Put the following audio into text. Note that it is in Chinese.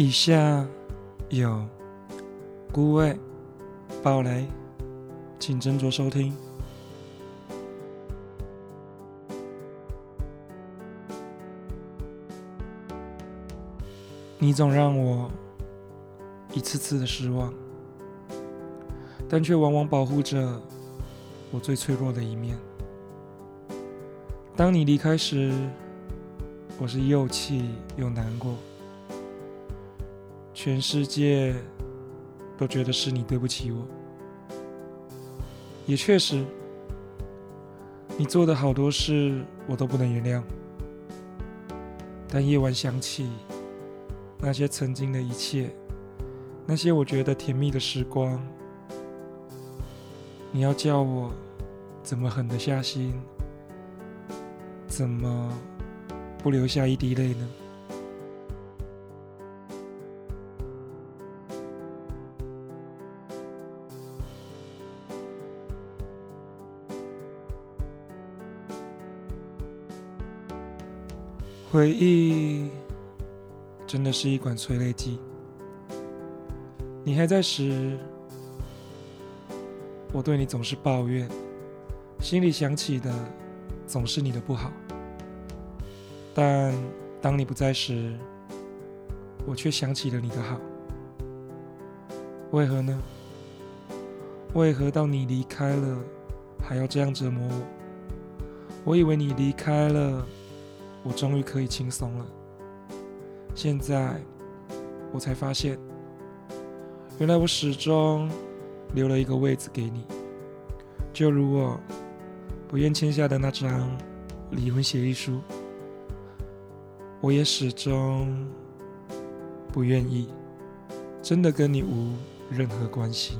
以下有孤味、暴雷，请斟酌收听。你总让我一次次的失望，但却往往保护着我最脆弱的一面。当你离开时，我是又气又难过。全世界都觉得是你对不起我，也确实，你做的好多事我都不能原谅。但夜晚想起那些曾经的一切，那些我觉得甜蜜的时光，你要叫我怎么狠得下心？怎么不留下一滴泪呢？回忆真的是一管催泪剂。你还在时，我对你总是抱怨，心里想起的总是你的不好。但当你不在时，我却想起了你的好。为何呢？为何到你离开了，还要这样折磨我？我以为你离开了。我终于可以轻松了。现在我才发现，原来我始终留了一个位子给你，就如我不愿签下的那张离婚协议书，我也始终不愿意真的跟你无任何关系。